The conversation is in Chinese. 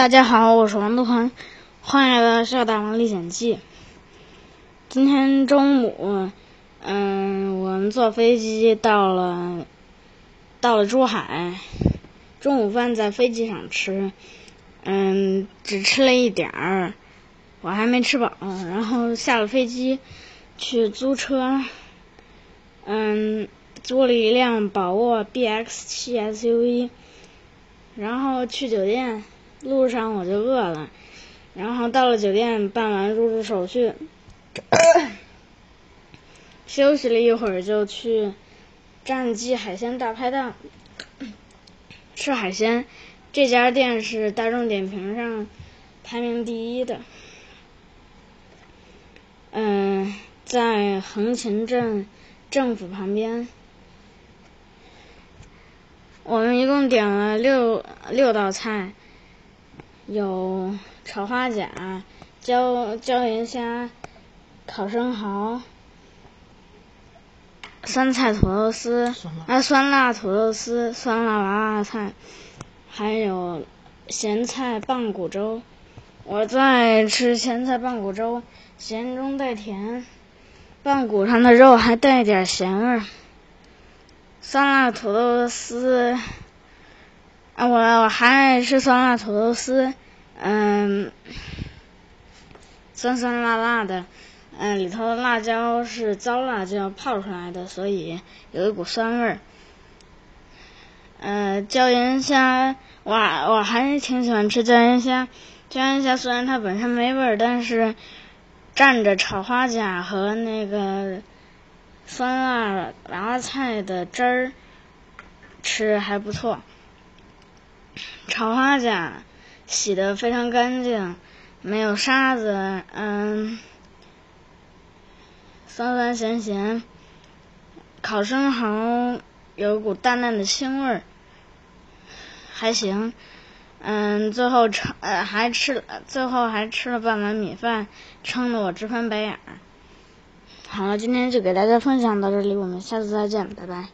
大家好，我是王杜恒，欢迎来到《笑大王历险记》。今天中午，嗯，我们坐飞机到了，到了珠海。中午饭在飞机上吃，嗯，只吃了一点儿，我还没吃饱。然后下了飞机，去租车，嗯，租了一辆宝沃 BX 七 SUV，然后去酒店。路上我就饿了，然后到了酒店办完入住手续，休息了一会儿就去战记海鲜大排档吃海鲜。这家店是大众点评上排名第一的，嗯，在横琴镇政府旁边。我们一共点了六六道菜。有炒花甲、椒椒盐虾、烤生蚝、酸菜土豆丝啊，酸辣土豆丝、酸辣娃娃菜，还有咸菜棒骨粥。我最爱吃咸菜棒骨粥，咸中带甜，棒骨上的肉还带点咸味儿。酸辣土豆丝。我我还爱吃酸辣土豆丝，嗯，酸酸辣辣的，嗯，里头的辣椒是糟辣椒泡出来的，所以有一股酸味儿。嗯，椒盐虾，我我还是挺喜欢吃椒盐虾。椒盐虾虽然它本身没味儿，但是蘸着炒花甲和那个酸辣娃娃菜的汁儿吃还不错。炒花甲洗的非常干净，没有沙子，嗯，酸酸咸咸。烤生蚝有股淡淡的腥味儿，还行。嗯，最后吃，还吃，最后还吃了半碗米饭，撑得我直翻白眼儿。好了，今天就给大家分享到这里，我们下次再见，拜拜。